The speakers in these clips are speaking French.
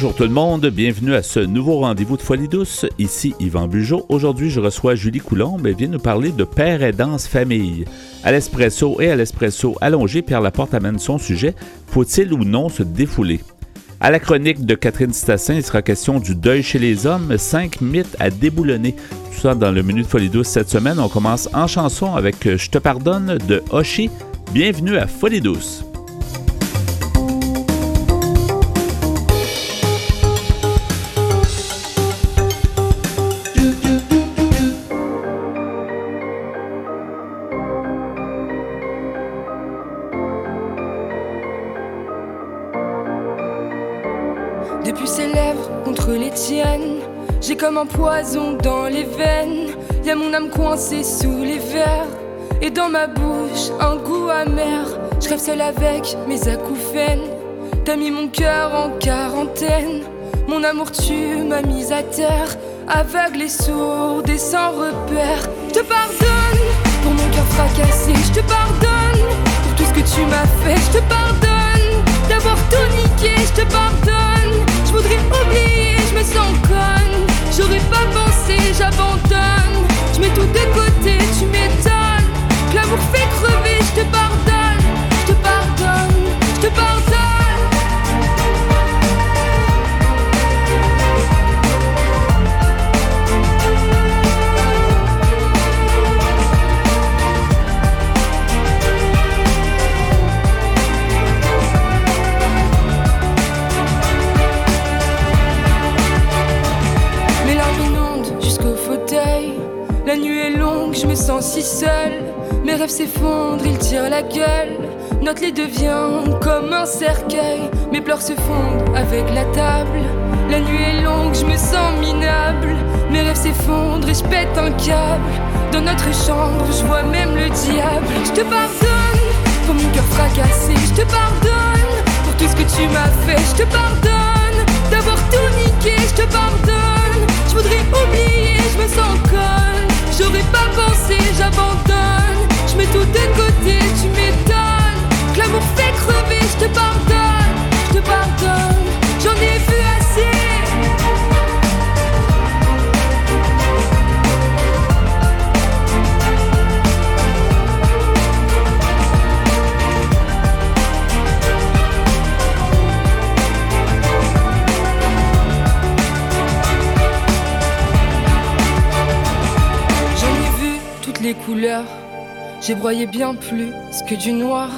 Bonjour tout le monde, bienvenue à ce nouveau rendez-vous de Folie douce. Ici Yvan Bugeaud. Aujourd'hui, je reçois Julie Coulombe et vient nous parler de père et danse famille. À l'espresso et à l'espresso allongé, Pierre Laporte amène son sujet Faut-il ou non se défouler? À la chronique de Catherine Stassin, il sera question du deuil chez les hommes, cinq mythes à déboulonner. Tout ça dans le menu de Folie douce cette semaine. On commence en chanson avec Je te pardonne de Hoshi. Bienvenue à Folie douce. Poison dans les veines. Y a mon âme coincée sous les verres. Et dans ma bouche, un goût amer. Je rêve seul avec mes acouphènes. T'as mis mon cœur en quarantaine. Mon amour, tu m'as mise à terre. Aveugle et sourde et sans repère. Je te pardonne pour mon cœur fracassé. Je te pardonne pour tout ce que tu m'as fait. Je te pardonne d'avoir tout. Je te pardonne. Je voudrais oublier, je me sens conne. J'aurais pas pensé, j'abandonne. Je mets tout de côté, tu m'étonnes. L'amour fait crever, je te pardonne. Se fondent avec la table. La nuit est longue, je me sens minable. Mes rêves s'effondrent et je pète un câble. Dans notre chambre, je vois même le diable. Je te pardonne pour mon cœur fracassé. Je te pardonne pour tout ce que tu m'as fait. Je te pardonne d'avoir tout niqué. Je te pardonne. Je voudrais oublier, je me sens conne. J'aurais pas pensé, j'abandonne. Je mets tout de côté, tu m'étonnes. Que l'amour fait crever, je te pardonne, te pardonne. J'en ai vu assez. les couleurs. J'ai broyé bien plus que du noir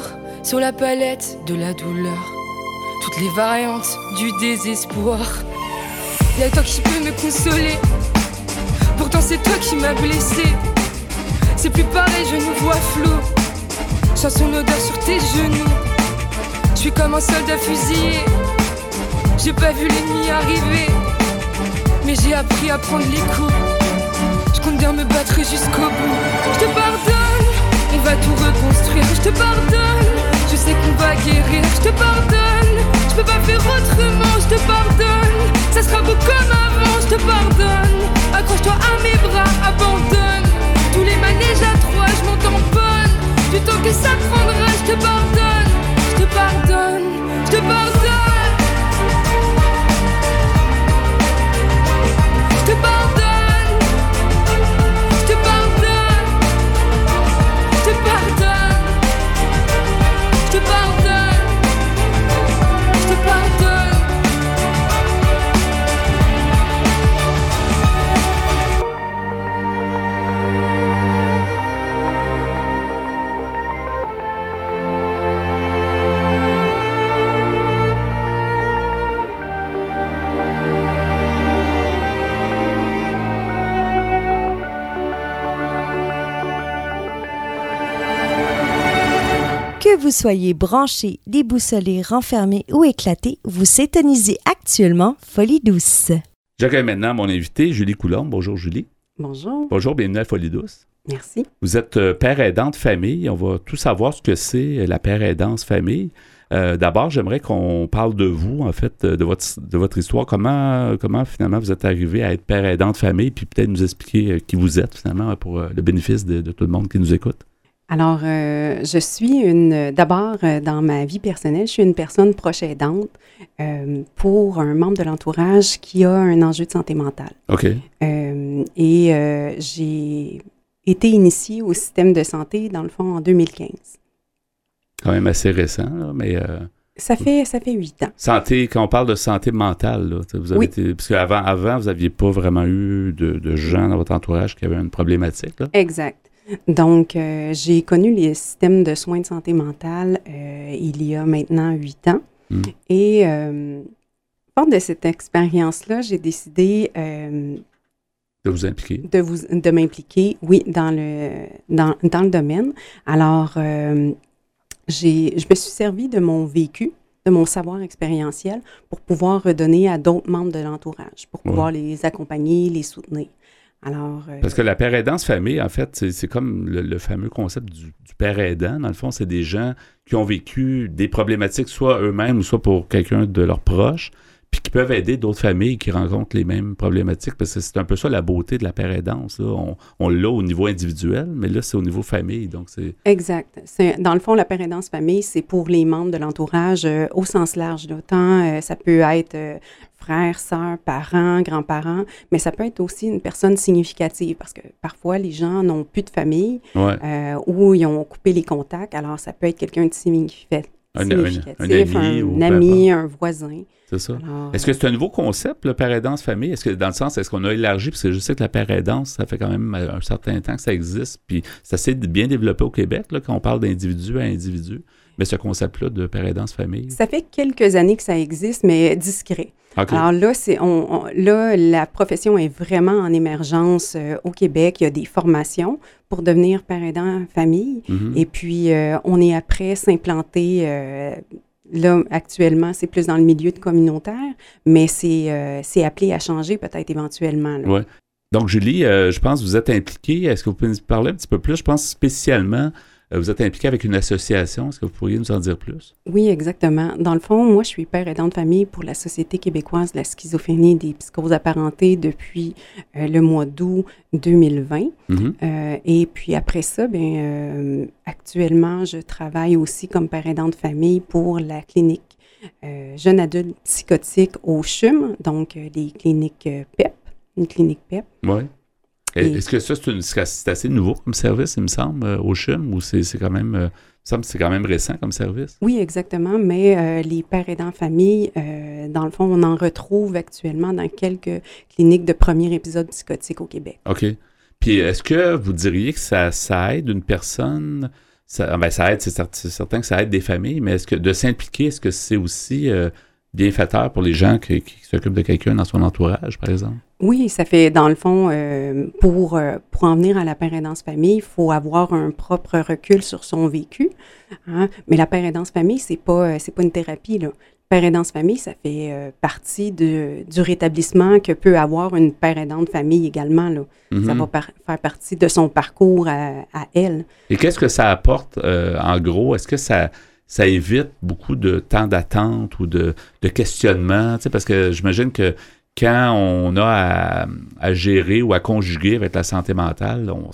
sur la palette de la douleur. Les variantes du désespoir. Y'a toi qui peux me consoler. Pourtant c'est toi qui m'as blessé. C'est plus pareil, je nous vois flou. Sens son odeur sur tes genoux. Je suis comme un soldat fusillé. J'ai pas vu l'ennemi arriver. Mais j'ai appris à prendre les coups compte bien me battre jusqu'au bout. Je te pardonne, on va tout reconstruire. Je te pardonne, je sais qu'on va guérir. Je te pardonne, je peux pas faire autrement. Je te pardonne, ça sera beau comme avant. Je te pardonne, accroche-toi à mes bras, abandonne. Tous les manèges à trois, je m'en tamponne. Du temps que ça prendra, je te pardonne, je te pardonne, je te pardonne. Que vous soyez branché, déboussolé, renfermé ou éclaté, vous s'étonisez actuellement Folie douce. J'accueille maintenant mon invité, Julie Coulombe. Bonjour Julie. Bonjour. Bonjour, bienvenue à Folie douce. Merci. Vous êtes euh, père aidant de famille. On va tout savoir ce que c'est euh, la père aidance famille. Euh, d'abord, j'aimerais qu'on parle de vous, en fait, de votre, de votre histoire. Comment, comment finalement vous êtes arrivé à être père aidant de famille, puis peut-être nous expliquer qui vous êtes finalement pour le bénéfice de, de tout le monde qui nous écoute. Alors, euh, je suis une, d'abord, euh, dans ma vie personnelle, je suis une personne proche aidante euh, pour un membre de l'entourage qui a un enjeu de santé mentale. OK. Euh, et j'ai été initiée au système de santé, dans le fond, en 2015. Quand même assez récent, là, mais euh, Ça fait, ça fait huit ans. santé, quand on parle de santé mentale, là, vous avez Oui. été, parce qu'avant, avant, vous n'aviez pas vraiment eu de, de gens dans votre entourage qui avaient une problématique. Là. Exact. Donc, euh, j'ai connu les systèmes de soins de santé mentale euh, il y a maintenant huit ans. Mm. Et euh, fort de cette expérience-là, j'ai décidé euh, de vous impliquer. de, vous, de m'impliquer, oui, dans le, dans, dans le domaine. Alors, j'ai, je me suis servi de mon vécu, de mon savoir expérientiel pour pouvoir redonner à d'autres membres de l'entourage, pour pouvoir les accompagner, les soutenir. Alors, euh, Parce que la père aidance famille, en fait, c'est comme le, le fameux concept du, du père aidant. Dans le fond, c'est des gens qui ont vécu des problématiques, soit eux-mêmes ou soit pour quelqu'un de leurs proches, puis qui peuvent aider d'autres familles qui rencontrent les mêmes problématiques. Parce que c'est un peu ça la beauté de la père aidance. là. On, on l'a au niveau individuel, mais là, c'est au niveau famille. Donc, c'est. Exact. C'est, dans le fond, la pérédance famille, c'est pour les membres de l'entourage euh, au sens large. là. Tant euh, ça peut être frères, sœurs, parents, grands-parents, mais ça peut être aussi une personne significative parce que parfois, les gens n'ont plus de famille Ouais. euh, ou ils ont coupé les contacts. Alors, ça peut être quelqu'un de significa- Un- un- un significatif, ami un, ami, un voisin. C'est ça. Est-ce que c'est un nouveau concept, le père aidance famille? Est-ce que, dans le sens, est-ce qu'on a élargi? Parce que je sais que la père aidance, ça fait quand même un certain temps que ça existe, puis ça s'est bien développé au Québec, là, quand on parle d'individu à individu. Mais ce concept-là de père aidance famille? ça fait quelques années que ça existe, mais discret. Alors là, c'est, on, on- là, la profession est vraiment en émergence euh, au Québec. Il y a des formations pour devenir père aidant famille. Mhm. Et puis, euh, on est après s'implanter. euh, là, actuellement, c'est plus dans le milieu de communautaire, mais c'est, c'est appelé à changer peut-être éventuellement. là. Ouais. Donc, Julie, je pense que vous êtes impliquée. Est-ce que vous pouvez nous parler un petit peu plus? Je pense spécialement, vous êtes impliquée avec une association. Est-ce que vous pourriez nous en dire plus? Oui, exactement. Dans le fond, moi, je suis père aidant de famille pour la Société québécoise de la schizophrénie et des psychoses apparentées depuis euh, le mois d'août 2020. Mhm. Euh, et puis après ça, euh, actuellement, je travaille aussi comme père aidant de famille pour la clinique euh, jeune adulte psychotique au CHUM, donc euh, les cliniques euh, PEP, une clinique PEP. Oui. Et- Est-ce que ça, c'est, une- c'est assez nouveau comme service, il me semble, euh, au CHUM, ou c'est, c'est quand même, euh, il me semble que c'est quand même récent comme service? Oui, exactement, mais euh, les pères aidants famille, euh, dans le fond, on en retrouve actuellement dans quelques cliniques de premier épisode psychotique au Québec. OK. Puis est-ce que vous diriez que ça, ça aide une personne, ça, ah ben, ça aide, c'est, cer- c'est certain que ça aide des familles, mais est-ce que de s'impliquer, est-ce que c'est aussi bienfaiteur pour les gens qui, qui s'occupent de quelqu'un dans son entourage, par exemple? Oui, ça fait, dans le fond, euh, pour, euh, pour en venir à la père-aidance famille, il faut avoir un propre recul sur son vécu. hein. Mais la père-aidance famille, c'est pas, euh, c'est pas une thérapie, là. Père-aidance famille, ça fait euh, partie de, du rétablissement que peut avoir une père-aidante famille également, là. Ça Mhm. va par- faire partie de son parcours à, à elle. Et qu'est-ce que ça apporte, en gros? Est-ce que ça, ça évite beaucoup de temps d'attente ou de, questionnement? Parce que j'imagine que quand on a à, gérer ou à conjuguer avec la santé mentale, on,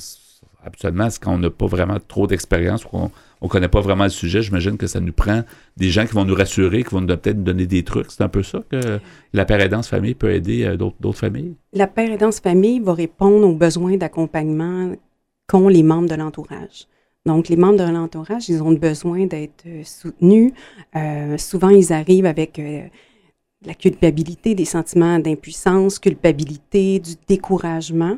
habituellement, c'est quand on n'a pas vraiment trop d'expérience ou qu'on ne connaît pas vraiment le sujet, j'imagine que ça nous prend des gens qui vont nous rassurer, qui vont peut-être nous donner des trucs. C'est un peu ça que la père-aidance famille peut aider euh, d'autres familles? La père-aidance famille va répondre aux besoins d'accompagnement qu'ont les membres de l'entourage. Donc, les membres de l'entourage, ils ont besoin d'être euh, soutenus. Euh, souvent, ils arrivent avec euh, la culpabilité, des sentiments d'impuissance, culpabilité, du découragement.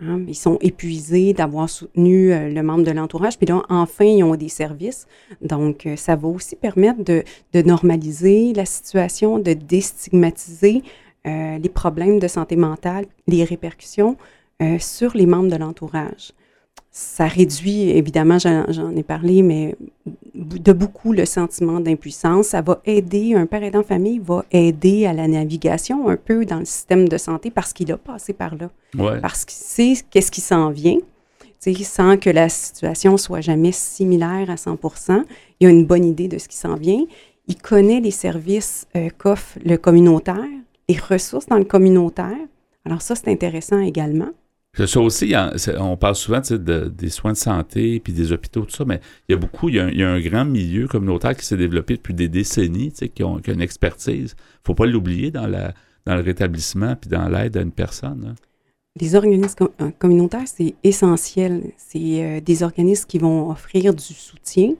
hein. Ils sont épuisés d'avoir soutenu le membre de l'entourage. Puis là, enfin, ils ont des services. Donc, ça va aussi permettre de, normaliser la situation, de déstigmatiser les problèmes de santé mentale, les répercussions sur les membres de l'entourage. Ça réduit, évidemment, j'en ai parlé, mais de beaucoup le sentiment d'impuissance. Ça va aider, un père aidant famille va aider à la navigation un peu dans le système de santé parce qu'il a passé par là, Ouais. parce qu'il sait qu'est-ce qui s'en vient. Sans que la situation soit jamais similaire à 100% il a une bonne idée de ce qui s'en vient. Il connaît les services euh, qu'offre le communautaire, les ressources dans le communautaire. Alors ça, c'est intéressant également. Ça aussi, on parle souvent des soins de santé puis des hôpitaux, tout ça, mais il y a beaucoup, il y a un, grand milieu communautaire qui s'est développé depuis des décennies, qui, ont, qui a une expertise. Il ne faut pas l'oublier dans, dans le rétablissement puis dans l'aide à une personne. Hein. Les organismes euh, communautaires, c'est essentiel. C'est euh, des organismes qui vont offrir du soutien.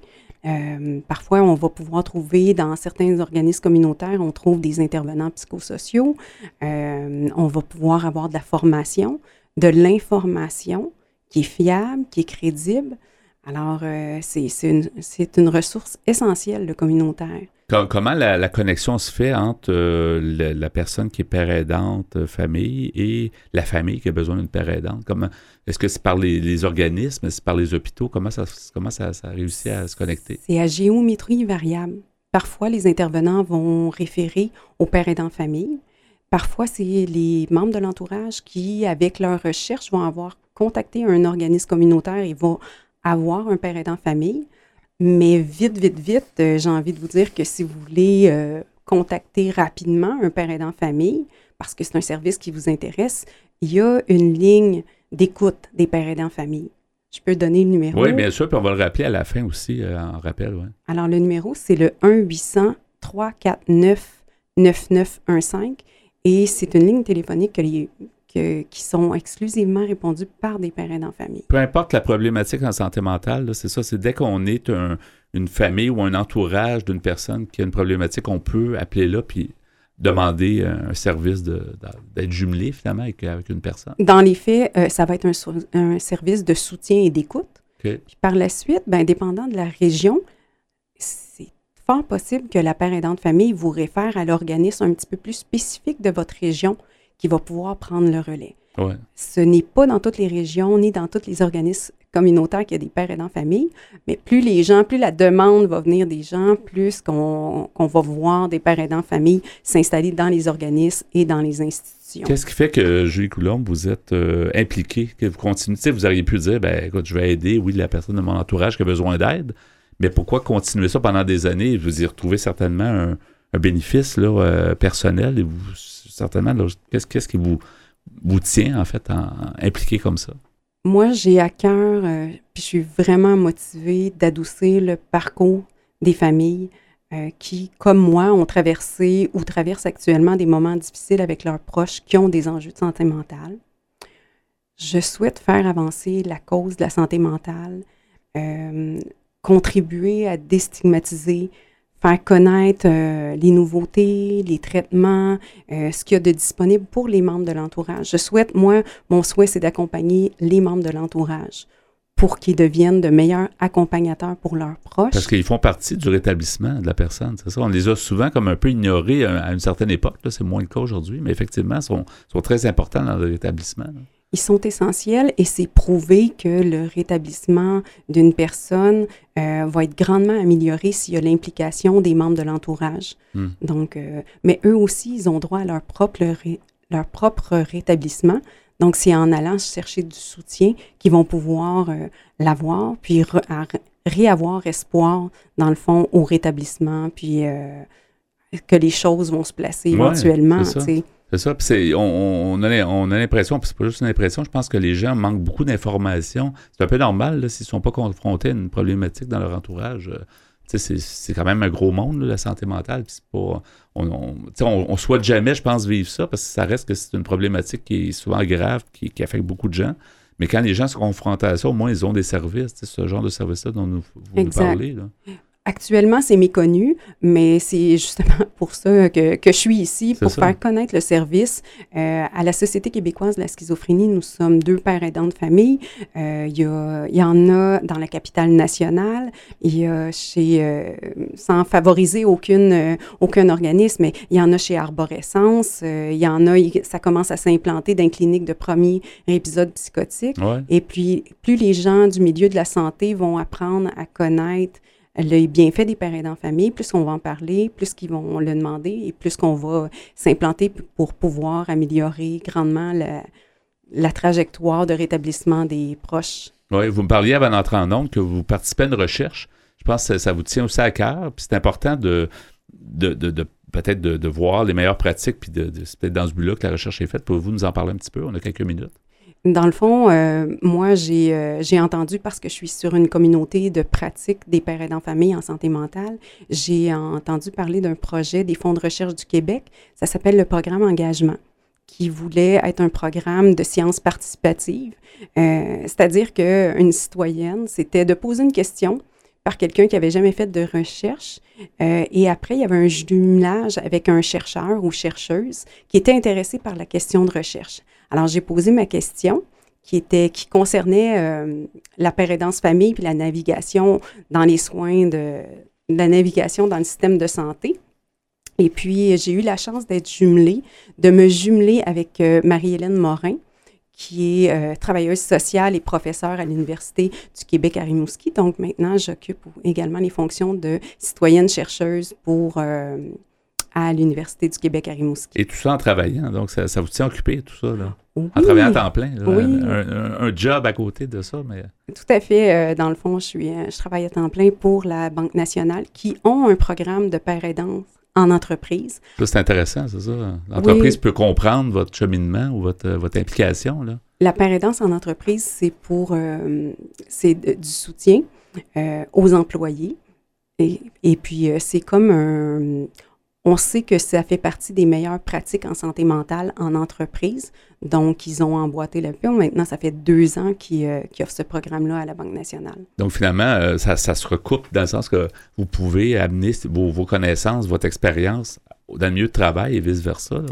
Euh, parfois, on va pouvoir trouver dans certains organismes communautaires, on trouve des intervenants psychosociaux. on va pouvoir avoir de la formation de l'information qui est fiable, qui est crédible. Alors, euh, c'est une, une, ressource essentielle, le communautaire. Comment la, connexion se fait entre euh, la, personne qui est père aidante, euh, famille, et la famille qui a besoin d'une père aidante? Est-ce que c'est par les, organismes, c'est par les hôpitaux? Comment ça, comment ça, ça réussit à se connecter? C'est à géométrie variable. Parfois, les intervenants vont référer au père aidant famille. Parfois, c'est les membres de l'entourage qui, avec leur recherche, vont avoir contacté un organisme communautaire et vont avoir un père aidant famille. Mais vite, vite, vite, euh, j'ai envie de vous dire que si vous voulez euh, contacter rapidement un père aidant famille, parce que c'est un service qui vous intéresse, il y a une ligne d'écoute des pères aidants famille. Je peux donner le numéro. Oui, bien sûr, puis on va le rappeler à la fin aussi, euh, en rappel. Ouais. Alors, le numéro, c'est le 1-800-349-9915. Et c'est une ligne téléphonique qui sont exclusivement répondues par des parents en famille. Peu importe la problématique en santé mentale, c'est ça, c'est dès qu'on est une famille ou un entourage d'une personne qui a une problématique, on peut appeler là puis demander un service d'être jumelé finalement avec, une personne. Dans les faits, euh, ça va être un, service de soutien et d'écoute. Puis par la suite, ben, dépendant de la région, fort possible que la père aidante famille vous réfère à l'organisme un petit peu plus spécifique de votre région qui va pouvoir prendre le relais. Ce n'est pas dans toutes les régions ni dans tous les organismes communautaires qu'il y a des pères aidants famille, mais plus les gens, plus la demande va venir des gens, plus qu'on va voir des pères aidants famille s'installer dans les organismes et dans les institutions. Qu'est-ce qui fait que, Julie Coulombe, vous êtes euh, impliqué, que vous continuez? vous auriez pu dire, ben, écoute, je vais aider, oui, la personne de mon entourage qui a besoin d'aide, mais pourquoi continuer ça pendant des années? Vous y retrouvez certainement un, bénéfice là, euh, personnel et vous, certainement, qu'est-ce, qui vous, tient en fait à, impliquer comme ça? Moi, j'ai à cœur, euh, puis je suis vraiment motivée d'adoucir le parcours des familles euh, qui, comme moi, ont traversé ou traversent actuellement des moments difficiles avec leurs proches qui ont des enjeux de santé mentale. Je souhaite faire avancer la cause de la santé mentale, contribuer à déstigmatiser, faire connaître euh, les nouveautés, les traitements, euh, ce qu'il y a de disponible pour les membres de l'entourage. Je souhaite, moi, mon souhait, c'est d'accompagner les membres de l'entourage pour qu'ils deviennent de meilleurs accompagnateurs pour leurs proches. Parce qu'ils font partie du rétablissement de la personne, c'est ça? On les a souvent comme un peu ignorés à une certaine époque, c'est moins le cas aujourd'hui, mais effectivement, ils sont, très importants dans le rétablissement ils sont essentiels et c'est prouvé que le rétablissement d'une personne euh, va être grandement amélioré s'il y a l'implication des membres de l'entourage. Hmm. Donc, euh, mais eux aussi, ils ont droit à leur propre, leur propre rétablissement. Donc, c'est en allant chercher du soutien qu'ils vont pouvoir euh, l'avoir, puis réavoir espoir, dans le fond, au rétablissement, puis que les choses vont se placer éventuellement. C'est ça. Puis on, on, a, on a l'impression, puis c'est pas juste une impression, je pense que les gens manquent beaucoup d'informations. C'est un peu normal s'ils ne sont pas confrontés à une problématique dans leur entourage. Euh, c'est quand même un gros monde, la santé mentale. Puis pas, on, on, souhaite jamais, je pense, vivre ça, parce que ça reste que c'est une problématique qui est souvent grave, qui, qui, affecte beaucoup de gens. Mais quand les gens sont confrontés à ça, au moins, ils ont des services, ce genre de services-là dont vous, vous parlez. Là. Actuellement, c'est méconnu, mais c'est justement pour ça que, que, je suis ici, pour faire connaître le service. Euh, à la Société québécoise de la schizophrénie, nous sommes deux pères aidants de famille. Euh, il, y a, y en a dans la capitale nationale. Il y a chez, euh, sans favoriser aucune, aucun organisme, mais il y en a chez Arborescence. Il y en a, ça commence à s'implanter dans une clinique de premier épisode psychotique. Et puis, plus les gens du milieu de la santé vont apprendre à connaître le bienfait des parents en famille, plus on va en parler, plus qu'ils vont le demander et plus qu'on va s'implanter pour pouvoir améliorer grandement la, trajectoire de rétablissement des proches. Oui, vous me parliez avant d'entrer en nombre que vous participez à une recherche. Je pense que ça, vous tient aussi à cœur. C'est important de, de, de, peut-être de, voir les meilleures pratiques. Puis c'est peut-être dans ce but-là que la recherche est faite. Pouvez-vous nous en parler un petit peu? On a quelques minutes. Dans le fond, euh, moi, j'ai euh, j'ai entendu, parce que je suis sur une communauté de pratique des pères aidants famille en santé mentale, j'ai entendu parler d'un projet des fonds de recherche du Québec. Ça s'appelle le programme Engagement, qui voulait être un programme de sciences participatives. Euh, C'est-à-dire qu'une citoyenne, c'était de poser une question par quelqu'un qui avait jamais fait de recherche. Euh, et après, il y avait un jumelage avec un chercheur ou chercheuse qui était intéressé par la question de recherche. Alors, j'ai posé ma question qui, était, qui concernait euh, la pérédance famille puis la navigation dans les soins de, la navigation dans le système de santé. Et puis, j'ai eu la chance d'être jumelée, de me jumeler avec euh, Marie-Hélène Morin, qui est euh, travailleuse sociale et professeure à l'Université du Québec à Rimouski. Donc, maintenant, j'occupe également les fonctions de citoyenne chercheuse pour à l'Université du Québec à Rimouski. Et tout ça en travaillant, donc ça, vous tient occupé, tout ça, là? Oui. En travaillant à temps plein, oui. un, job à côté de ça, mais... Tout à fait. Euh, dans le fond, je, suis, euh, je travaille à temps plein pour la Banque nationale qui ont un programme de père aidance en entreprise. c'est intéressant, c'est ça? L'entreprise peut comprendre votre cheminement ou votre, votre implication, là? La aidance en entreprise, c'est pour... Euh, c'est du soutien aux employés. Et, et puis, c'est comme un on sait que ça fait partie des meilleures pratiques en santé mentale en entreprise. Donc, ils ont emboîté le pion. Maintenant, ça fait deux ans qu'ils euh, offrent ce programme-là à la Banque nationale. Donc, finalement, euh, ça, se recoupe dans le sens que vous pouvez amener vos, connaissances, votre expérience dans le milieu de travail et vice-versa.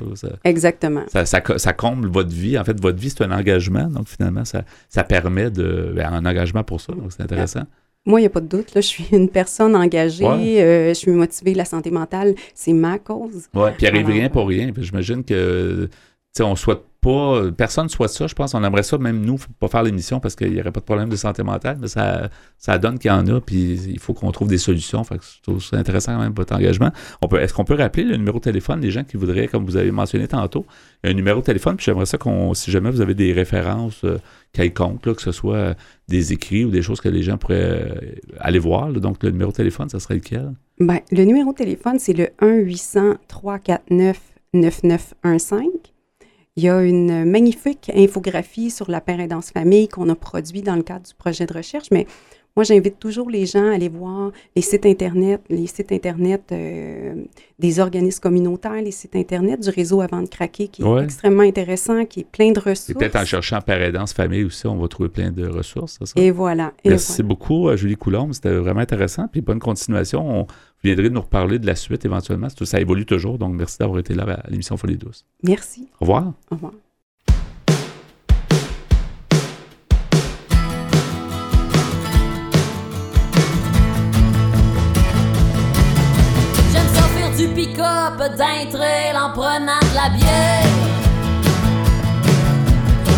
Exactement. Ça, comble votre vie. En fait, votre vie, c'est un engagement. Donc, finalement, ça, permet de, ben, un engagement pour ça. Donc, c'est intéressant. Moi, il n'y a pas de doute. Là, je suis une personne engagée. Euh, je suis motivée. La santé mentale, c'est ma cause. Oui, puis il arrive rien pour rien. J'imagine que, tu sais, on souhaite pas, personne ne souhaite ça, je pense. On aimerait ça, même nous, pas faire l'émission parce qu'il n'y aurait pas de problème de santé mentale, mais ça, ça donne qu'il y en a, puis il faut qu'on trouve des solutions. Fait que je trouve ça intéressant quand même, votre engagement. Est-ce qu'on peut rappeler le numéro de téléphone des gens qui voudraient, comme vous avez mentionné tantôt, un numéro de téléphone, puis j'aimerais ça qu'on, si jamais vous avez des références euh, quelconques, que ce soit des écrits ou des choses que les gens pourraient euh, aller voir, donc le numéro de téléphone, ça serait lequel? Bien, le numéro de téléphone, c'est le 1-800-349-9915. Il y a une magnifique infographie sur la pérédance famille qu'on a produit dans le cadre du projet de recherche, mais moi, j'invite toujours les gens à aller voir les sites Internet, les sites Internet euh, des organismes communautaires, les sites Internet du réseau Avant de craquer, qui est extrêmement intéressant, qui est plein de ressources. peut-être en cherchant Pérédance Famille aussi, on va trouver plein de ressources, ça? Et voilà. Merci beaucoup, euh, Julie Coulombe. C'était vraiment intéressant. Puis bonne continuation. On viendrait nous reparler de la suite éventuellement. Ça évolue toujours. Donc, merci d'avoir été là à l'émission Folie douce. Merci. Au revoir. Au revoir. du pick-up d'un trail en prenant de la bière.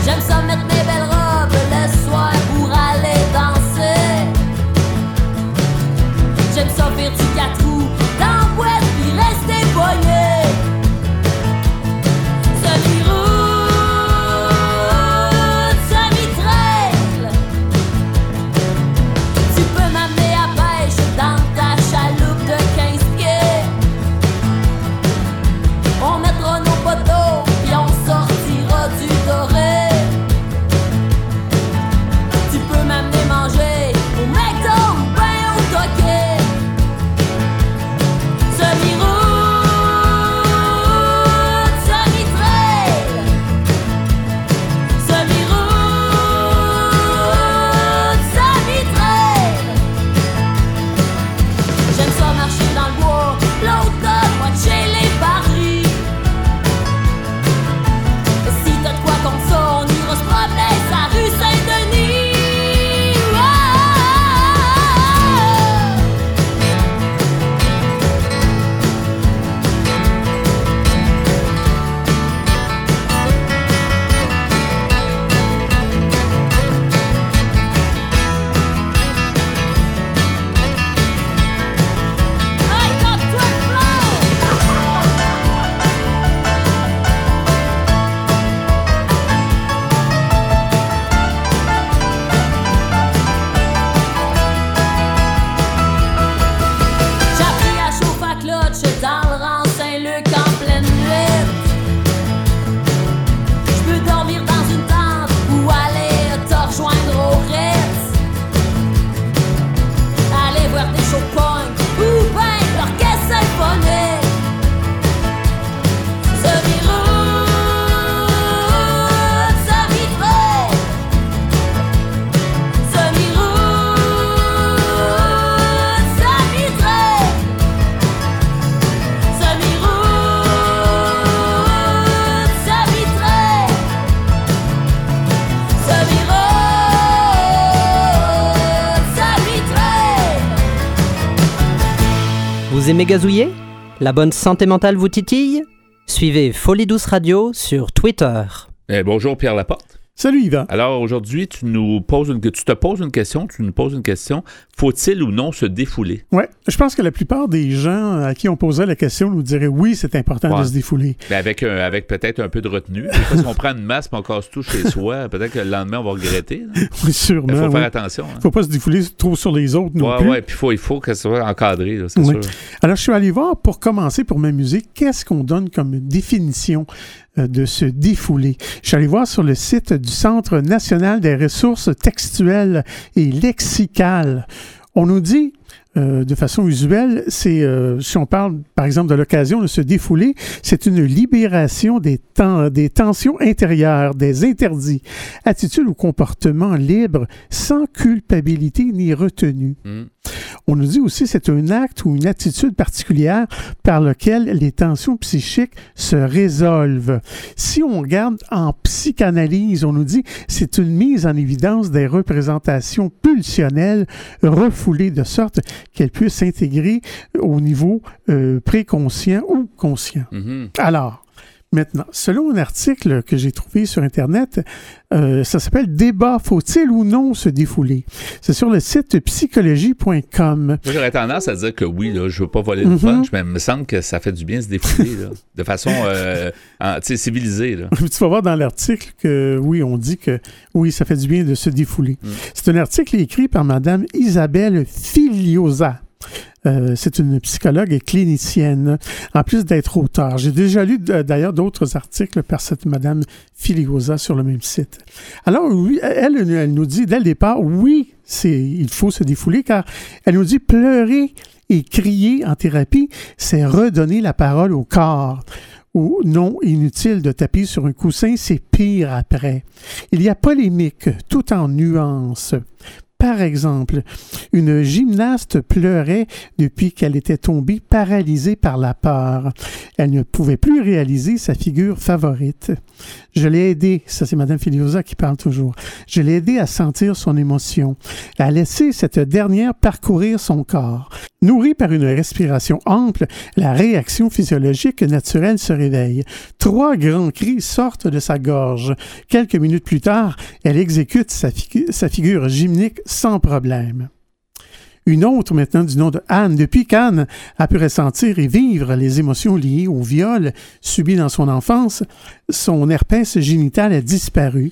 J'aime ça mettre mes belles robes le soir pour aller danser. J'aime ça faire du aimez gazouiller La bonne santé mentale vous titille? Suivez Folie Douce Radio sur Twitter. Eh, bonjour Pierre Laporte. Salut Yvan. Alors aujourd'hui, tu nous poses une, tu te poses une question, tu nous poses une question. Faut-il ou non se défouler? Oui, je pense que la plupart des gens à qui on posait la question nous diraient oui, c'est important Ouais. de se défouler. Ben, avec un- avec peut-être un peu de retenue. Des fois, si on prend une masse et on casse tout chez soi, peut-être que le lendemain, on va regretter. Il Oui, faut sûrement. faire oui. attention. hein. faut pas se défouler trop sur les autres non Ouais, plus. ouais, puis faut, il faut que ce soit encadré, là, c'est Oui. sûr. Alors, je suis allé voir, pour commencer, pour m'amuser, qu'est-ce qu'on donne comme définition euh, de se défouler. Allé voir sur le site du Centre national des ressources textuelles et lexicales. On nous dit, euh, de façon usuelle, c'est, euh, si on parle, par exemple, de l'occasion de se défouler, c'est une libération des, ten- des tensions intérieures, des interdits, attitudes ou comportements libres, sans culpabilité ni retenue. Mm. On nous dit aussi c'est un acte ou une attitude particulière par lequel les tensions psychiques se résolvent. Si on regarde en psychanalyse, on nous dit c'est une mise en évidence des représentations pulsionnelles refoulées de sorte qu'elles puissent s'intégrer au niveau euh, préconscient ou conscient. Mhm. Alors, maintenant, selon un article que j'ai trouvé sur Internet, euh, ça s'appelle Débat faut-il ou non se défouler? C'est sur le site psychologie.com. J'aurais tendance à dire que oui, là, je veux pas voler le Mhm. punch, mais il me semble que ça fait du bien de se défouler, là, de façon euh, en- civilisée. Là. tu vas voir dans l'article que oui, on dit que oui, ça fait du bien de se défouler. Mm. C'est un article écrit par Madame Isabelle Filiosa. Euh, c'est une psychologue et clinicienne, en plus d'être auteur. J'ai déjà lu d- d'ailleurs d'autres articles par cette Madame Filiosa sur le même site. Alors oui, elle, elle, elle nous dit dès le départ, oui, c'est, il faut se défouler, car elle nous dit pleurer et crier en thérapie, c'est redonner la parole au corps ou non inutile de taper sur un coussin, c'est pire après. Il y a polémique, tout en nuances. Par exemple, une gymnaste pleurait depuis qu'elle était tombée paralysée par la peur. Elle ne pouvait plus réaliser sa figure favorite. Je l'ai aidée, ça c'est Madame Filiosa qui parle toujours, je l'ai aidée à sentir son émotion, à laisser cette dernière parcourir son corps. Nourrie par une respiration ample, la réaction physiologique naturelle se réveille. Trois grands cris sortent de sa gorge. Quelques minutes plus tard, elle exécute sa, figu- sa figure gymnique sans problème. Une autre maintenant du nom de Anne. Depuis qu'Anne a pu ressentir et vivre les émotions liées au viol subi dans son enfance, son herpès génital a disparu.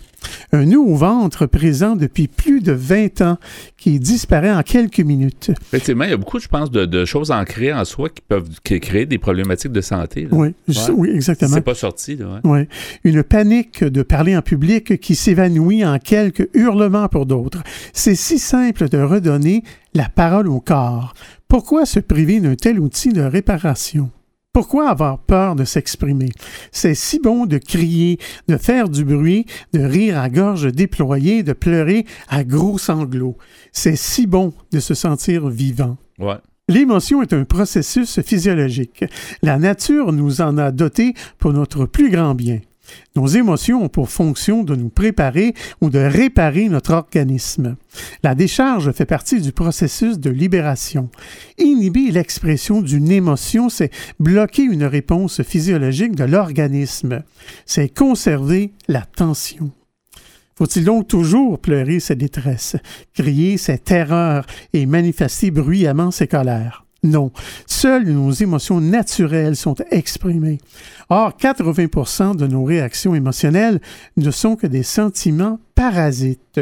Un nœud au ventre présent depuis plus de 20 ans qui disparaît en quelques minutes. Effectivement, il y a beaucoup, je pense, de, de choses ancrées en soi qui peuvent qui créer des problématiques de santé. là. Oui, Ouais. oui exactement. C'est pas sorti, là. ouais. Une panique de parler en public qui s'évanouit en quelques hurlements pour d'autres. C'est si simple de redonner la parole au corps. Pourquoi se priver d'un tel outil de réparation? Pourquoi avoir peur de s'exprimer? C'est si bon de crier, de faire du bruit, de rire à gorge déployée, de pleurer à gros sanglots. C'est si bon de se sentir vivant. Ouais. L'émotion est un processus physiologique. La nature nous en a doté pour notre plus grand bien. Nos émotions ont pour fonction de nous préparer ou de réparer notre organisme. La décharge fait partie du processus de libération. Inhiber l'expression d'une émotion, c'est bloquer une réponse physiologique de l'organisme. C'est conserver la tension. Faut-il donc toujours pleurer ses détresses, crier ses terreurs et manifester bruyamment ses colères? Non, seules nos émotions naturelles sont exprimées. Or, 80% de nos réactions émotionnelles ne sont que des sentiments parasites.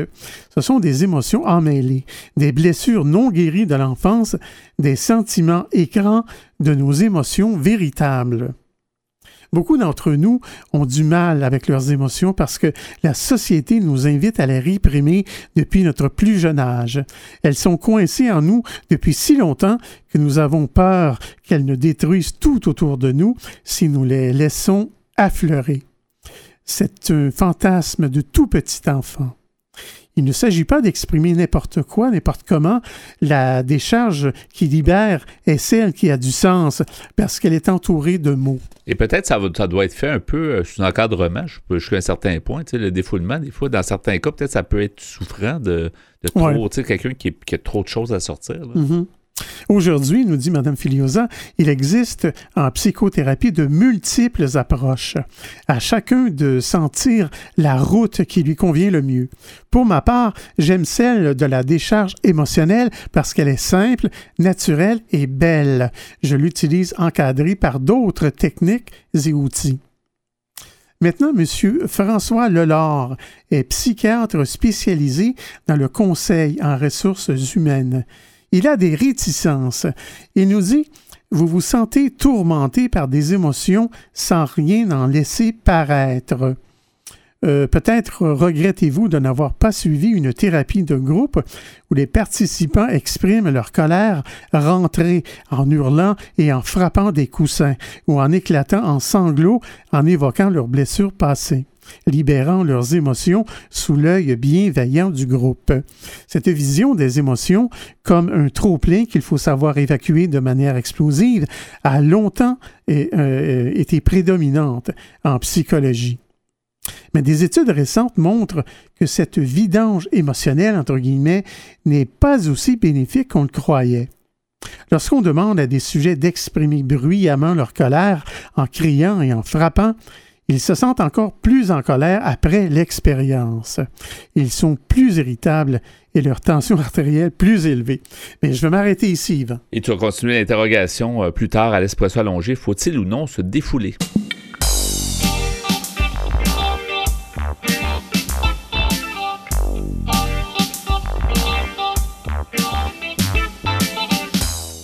Ce sont des émotions emmêlées, des blessures non guéries de l'enfance, des sentiments écrans de nos émotions véritables. Beaucoup d'entre nous ont du mal avec leurs émotions parce que la société nous invite à les réprimer depuis notre plus jeune âge. Elles sont coincées en nous depuis si longtemps que nous avons peur qu'elles ne détruisent tout autour de nous si nous les laissons affleurer. C'est un fantasme de tout petit enfant. Il ne s'agit pas d'exprimer n'importe quoi, n'importe comment. La décharge qui libère est celle qui a du sens parce qu'elle est entourée de mots. Et peut-être ça, doit être fait un peu euh, sous encadrement, je peux- jusqu'à un certain point. Tu sais, le défoulement, des fois, dans certains cas, peut-être ça peut être souffrant de, de trop, Ouais. tu sais, quelqu'un qui, qui a trop de choses à sortir. là. Mhm. Aujourd'hui, nous dit Mme Filiosa, il existe en psychothérapie de multiples approches, à chacun de sentir la route qui lui convient le mieux. Pour ma part, j'aime celle de la décharge émotionnelle parce qu'elle est simple, naturelle et belle. Je l'utilise encadrée par d'autres techniques et outils. Maintenant, M. François Lelard est psychiatre spécialisé dans le conseil en ressources humaines. Il a des réticences. Il nous dit Vous vous sentez tourmenté par des émotions sans rien en laisser paraître. Euh, peut-être regrettez-vous de n'avoir pas suivi une thérapie de groupe où les participants expriment leur colère rentrée en hurlant et en frappant des coussins ou en éclatant en sanglots en évoquant leurs blessures passées libérant leurs émotions sous l'œil bienveillant du groupe. Cette vision des émotions comme un trop-plein qu'il faut savoir évacuer de manière explosive a longtemps euh, été prédominante en psychologie. Mais des études récentes montrent que cette vidange émotionnelle, entre guillemets, n'est pas aussi bénéfique qu'on le croyait. Lorsqu'on demande à des sujets d'exprimer bruyamment leur colère en criant et en frappant, ils se sentent encore plus en colère après l'expérience. Ils sont plus irritables et leur tension artérielle plus élevée. Mais je vais m'arrêter ici, Yvan. Et tu vas continuer l'interrogation euh, plus tard à l'espresso allongé. Faut-il ou non se défouler?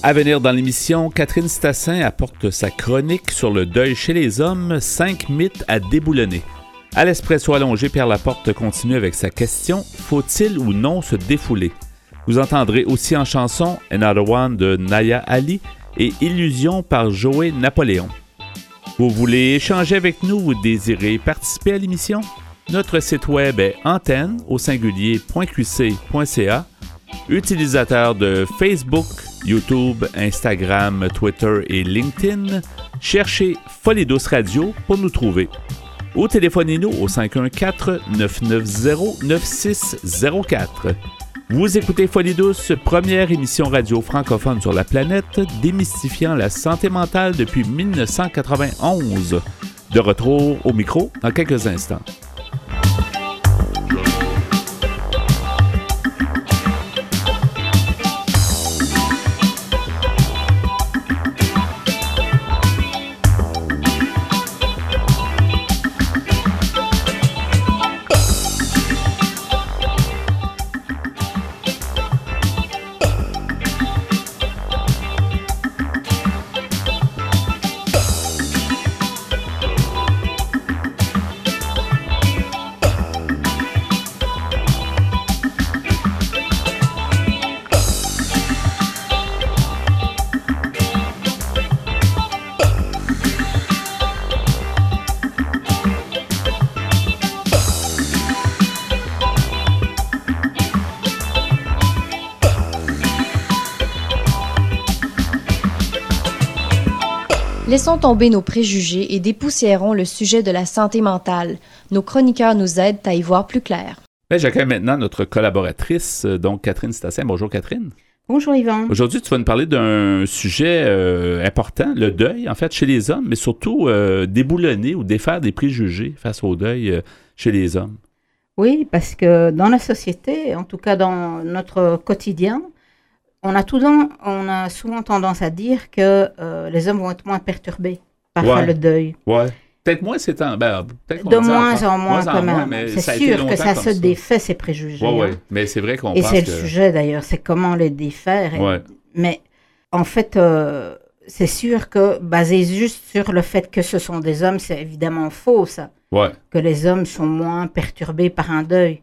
À venir dans l'émission, Catherine Stassin apporte sa chronique sur le deuil chez les hommes, cinq mythes à déboulonner. À l'espresso allongé, Pierre Laporte continue avec sa question Faut-il ou non se défouler? Vous entendrez aussi en chanson Another One de Naya Ali et Illusion par Joey Napoléon. Vous voulez échanger avec nous ou désirez participer à l'émission? Notre site web est antenne au singulier.qc.ca. Utilisateur de Facebook, YouTube, Instagram, Twitter et LinkedIn, cherchez Folie Douce Radio pour nous trouver. Ou téléphonez-nous au 514-990-9604. Vous écoutez Folie Douce, première émission radio francophone sur la planète, démystifiant la santé mentale depuis 1991. De retour au micro dans quelques instants. Laissons tomber nos préjugés et dépoussiérons le sujet de la santé mentale. Nos chroniqueurs nous aident à y voir plus clair. Ben, J'accueille maintenant notre collaboratrice, euh, donc Catherine Stassin. Bonjour Catherine. Bonjour Yvan. Aujourd'hui, tu vas nous parler d'un sujet euh, important, le deuil, en fait, chez les hommes, mais surtout euh, déboulonner ou défaire des préjugés face au deuil euh, chez les hommes. Oui, parce que dans la société, en tout cas dans notre quotidien, on a, tout dans- on a souvent tendance à dire que euh, les hommes vont être moins perturbés par Ouais. le deuil. Ouais. Peut-être moins c'est en. Ben, De moins en moins quand même. C'est sûr que ça se défait ces préjugés. Ouais. hein. Mais c'est vrai qu'on Et c'est le sujet d'ailleurs, c'est comment les défaire. et- Ouais. Mais en fait, euh, c'est sûr que basé juste sur le fait que ce sont des hommes, c'est évidemment faux ça. Ouais. que les hommes sont moins perturbés par un deuil.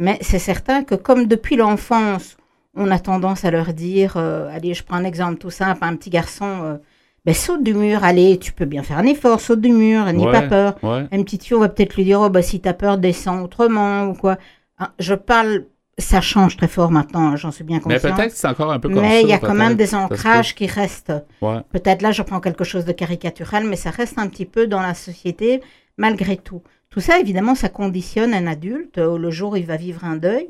Mais c'est certain que comme depuis l'enfance, on a tendance à leur dire, euh, allez, je prends un exemple tout simple, un petit garçon, euh, ben, saute du mur, allez, tu peux bien faire un effort, saute du mur, n'aie Ouais, pas peur. ouais. Un petit fille, on va peut-être lui dire, oh, bah, si t'as peur, descends autrement ou quoi. Hein, je parle, ça change très fort maintenant, hein, j'en suis bien Mais consciente. peut-être c'est encore un peu comme. Mais il y a quand même des ancrages qui restent. Ouais. Peut-être là, je prends quelque chose de caricatural, mais ça reste un petit peu dans la société malgré tout. Tout ça, évidemment, ça conditionne un adulte le jour où il va vivre un deuil.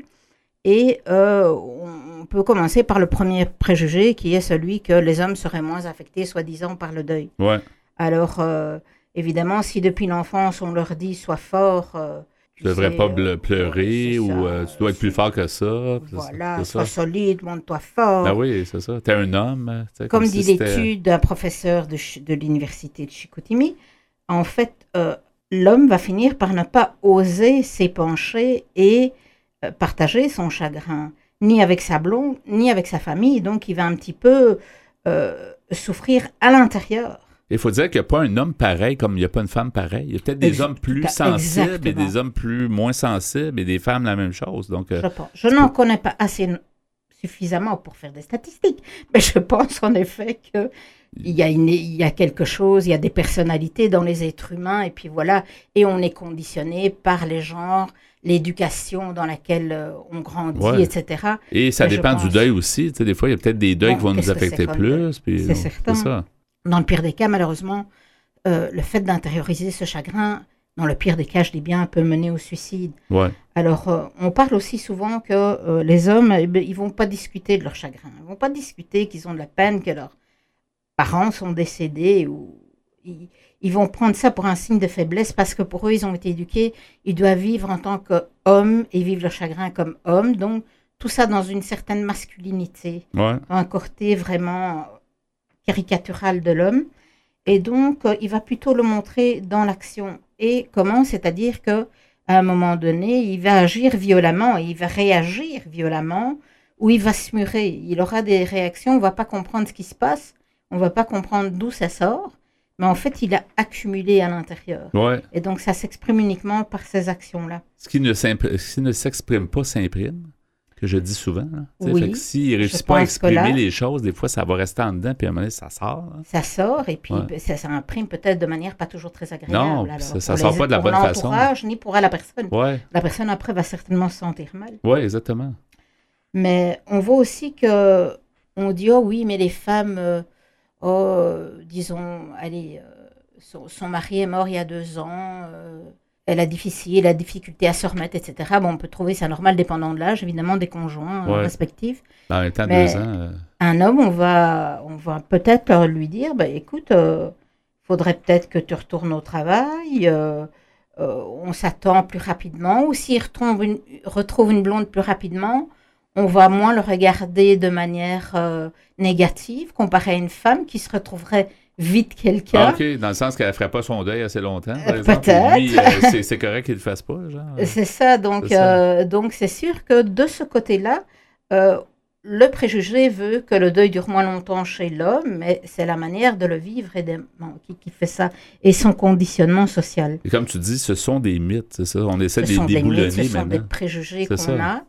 Et euh, on peut commencer par le premier préjugé qui est celui que les hommes seraient moins affectés, soi-disant, par le deuil. Ouais. Alors, euh, évidemment, si depuis l'enfance on leur dit sois fort, euh, Tu devrais sais, pas euh, pleurer ou ça, tu dois être plus fort que ça. voilà, sois solide, montre-toi fort. Ah oui, c'est ça. T'es un homme. tu Comme dit l'étude d'un professeur de, de l'université de Chicoutimi, en fait, l'homme va finir par ne pas oser s'épancher et partager son chagrin, ni avec sa blonde, ni avec sa famille. Donc, il va un petit peu euh, souffrir à l'intérieur. Il faut dire qu'il n'y a pas un homme pareil comme il n'y a pas une femme pareille. Il y a peut-être des Ex- hommes plus sensibles et des hommes plus moins sensibles et des femmes la même chose. Donc, euh, Je n'en connais pas assez suffisamment pour faire des statistiques, mais je pense en effet que il y, a une- il y a quelque chose, il y a des personnalités dans les êtres humains, et puis voilà, et on est conditionné par les genres, l'éducation dans laquelle euh, on grandit, Ouais. etc. et ça Mais dépend du deuil aussi. Tu sais, des fois, il y a peut-être des deuils Bon, qui vont nous affecter plus. C'est certain. ça. Dans le pire des cas, malheureusement, euh, le fait d'intérioriser ce chagrin, dans le pire des cas, je dis bien, peut mener au suicide. Ouais. Alors, euh, on parle aussi souvent que les hommes, eh ben, ils vont pas discuter de leur chagrin. Ils vont pas discuter qu'ils ont de la peine, que leurs parents sont décédés ou ils, ils vont prendre ça pour un signe de faiblesse parce que pour eux, ils ont été éduqués, ils doivent vivre en tant qu'hommes et vivre leur chagrin comme hommes. Donc, tout ça dans une certaine masculinité Ouais. un côté vraiment caricatural de l'homme. Et donc, euh, il va plutôt le montrer dans l'action. Et comment? C'est-à-dire que à un moment donné, il va agir violemment, il va réagir violemment, ou il va se murer. Il aura des réactions, on va pas comprendre ce qui se passe, on va pas comprendre d'où ça sort, mais en fait, il a accumulé à l'intérieur. Ouais. Et donc, ça s'exprime uniquement par ces actions-là. Ce qui ne ne s'exprime pas s'imprime, que je dis souvent. sais, Oui, fait que s'il ne réussit pas à exprimer là- les choses, des fois, ça va rester en dedans, puis à un moment donné, ça sort. Ça sort et puis Ouais. ben, ça, ça imprime peut-être de manière pas toujours très agréable. Non, alors, ça- pour sort les- pas de la bonne façon. ni pour la personne. Ouais, La personne après va certainement se sentir mal. ouais, exactement. Mais on voit aussi que on dit oh oui, mais les femmes, euh, oh, euh, disons, allez, euh, son, son mari est mort il y a deux ans, euh, elle a difficile, la difficulté à se remettre, etc. Bon, on peut trouver ça normal, dépendant de l'âge, évidemment, des conjoints Ouais. respectifs. Mais- deux ans. euh, Un homme, on va, on va peut-être lui dire, bah, écoute, euh, faudrait peut-être que tu retournes au travail. euh, on s'attend plus rapidement. Ou s'il retrouve une, retrouve une blonde plus rapidement, on va moins le regarder de manière euh, négative comparé à une femme qui se retrouverait vite quelqu'un. Ah, OK, dans le sens qu'elle ne ferait pas son deuil assez longtemps, Euh, peut-être. euh, c'est- correct qu'il ne le fasse pas. C'est ça, donc C'est ça. euh, donc c'est sûr que de ce côté-là, le préjugé veut que le deuil dure moins longtemps chez l'homme, mais c'est la manière de le vivre et de- bon, qui, qui fait ça, et son conditionnement social. Et comme tu dis, ce sont des mythes, c'est ça. On essaie Ce de les sont des déboulonner mythes, ce sont des préjugés qu'on a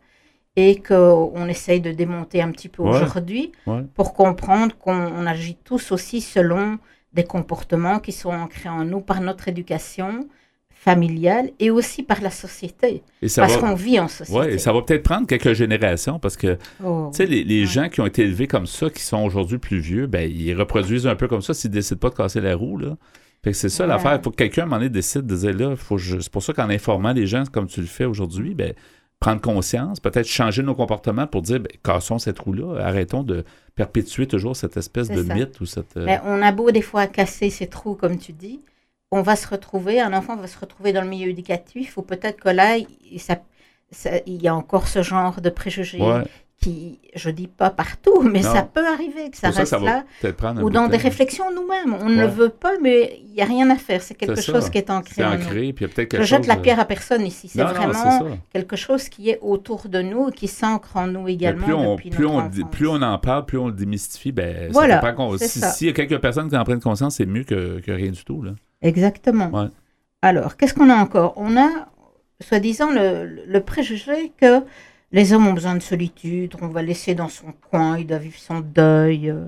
et qu'on essaye de démonter un petit peu Ouais. aujourd'hui Ouais. pour comprendre qu'on on agit tous aussi selon des comportements qui sont ancrés en nous par notre éducation familiale et aussi par la société. Et ça parce qu'on vit en société. Ouais, et ça va peut-être prendre quelques générations parce que, Oh, tu sais, les, les Ouais. gens qui ont été élevés comme ça, qui sont aujourd'hui plus vieux, ben, ils reproduisent un peu comme ça s'ils décident pas de casser la roue, là. Fait que c'est ça l'affaire. Il faut que quelqu'un, à un moment donné, décide de dire là, faut je- c'est pour ça qu'en informant les gens comme tu le fais aujourd'hui, ben, prendre conscience, peut-être changer nos comportements pour dire, ben, cassons cette roue-là, arrêtons de perpétuer toujours cette espèce de ça. mythe ou cette. euh, Mais on a beau des fois casser ces trous, comme tu dis, on va se retrouver, un enfant va se retrouver dans le milieu éducatif, ou peut-être que là, il, ça- ça- il y a encore ce genre de préjugés ouais. Qui, je dis pas partout, mais Non. ça peut arriver que ça pour reste ça là, ou dans de des réflexions nous-mêmes. On ne le veut pas, mais il n'y a rien à faire. C'est quelque chose qui est ancré en nous. ancré, puis a peut-être Je jette chose la pierre à personne ici. C'est non, vraiment quelque chose qui est autour de nous et qui s'ancre en nous également plus on, depuis plus, notre on, dit- enfance. plus on en parle, plus on le démystifie, ben, Voilà, ça si- ça. Y a quelques personnes qui en prennent conscience, c'est mieux que, que rien du tout. Là. Exactement. Ouais. Alors, qu'est-ce qu'on a encore? On a, soi-disant, le, le préjugé que les hommes ont besoin de solitude, on va laisser dans son coin, il doit vivre son deuil. euh.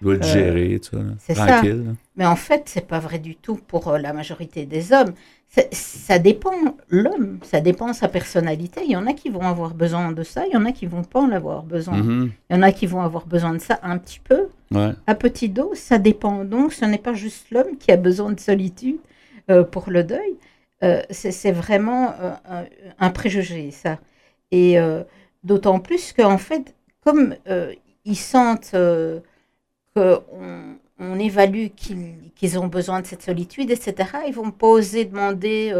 Il doit être Euh, là, c'est ça. tranquille. là. Mais en fait, c'est pas vrai du tout pour euh, la majorité des hommes. Ça dépend l'homme, ça dépend sa personnalité. Il y en a qui vont avoir besoin de ça, il y en a qui vont pas en avoir besoin. Mhm. Il y en a qui vont avoir besoin de ça un petit peu, Ouais. à petit dose, ça dépend. Donc, ce n'est pas juste l'homme qui a besoin de solitude euh, pour le deuil. Euh, c'est c'est vraiment euh, un, un préjugé, ça. Et euh, d'autant plus qu'en fait, comme euh, ils sentent euh, qu'on on évalue qu'ils ont besoin de cette solitude, etc., ils vont pas oser demander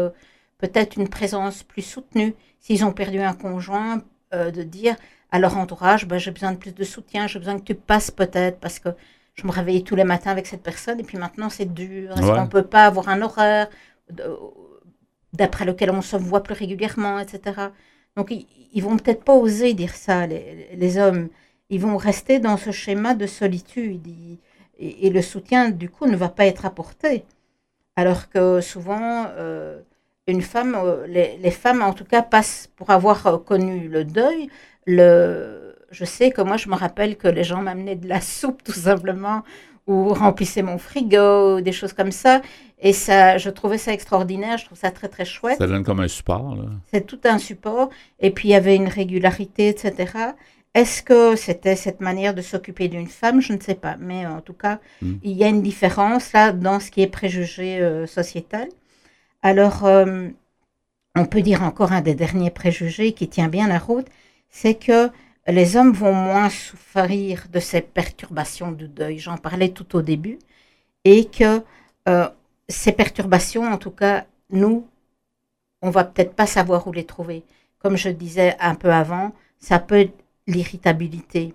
peut-être une présence plus soutenue. S'ils ont perdu un conjoint, de dire à leur entourage, ben, j'ai besoin de plus de soutien, j'ai besoin que tu passes peut-être parce que je me réveillais tous les matins avec cette personne et puis maintenant c'est dur. Est-ce Ouais. qu'on peut pas avoir un horaire d'après lequel on se voit plus régulièrement, etc. Donc ils, vont peut-être pas oser dire ça, les, hommes. Ils vont rester dans ce schéma de solitude. Et le soutien, du coup, ne va pas être apporté. Alors que souvent, euh, une femme, euh, les, les femmes en tout cas passent pour avoir euh, connu le deuil. Le, je sais que moi, je me rappelle que les gens m'amenaient de la soupe tout simplement ou remplissaient mon frigo, des choses comme ça. Et ça, je trouvais ça extraordinaire, je trouve ça très très chouette. Ça donne comme un support. Là. C'est tout un support. Et puis il y avait une régularité, etc. Est-ce que c'était cette manière de s'occuper d'une femme? Je ne sais pas. Mais en tout cas, Mm. il y a une différence là dans ce qui est préjugé euh, sociétal. Alors, euh, on peut dire encore un des derniers préjugés qui tient bien la route, c'est que les hommes vont moins souffrir de ces perturbations du deuil. J'en parlais tout au début. Et que euh, ces perturbations, en tout cas, nous, on va peut-être pas savoir où les trouver. Comme je disais un peu avant, ça peut être l'irritabilité.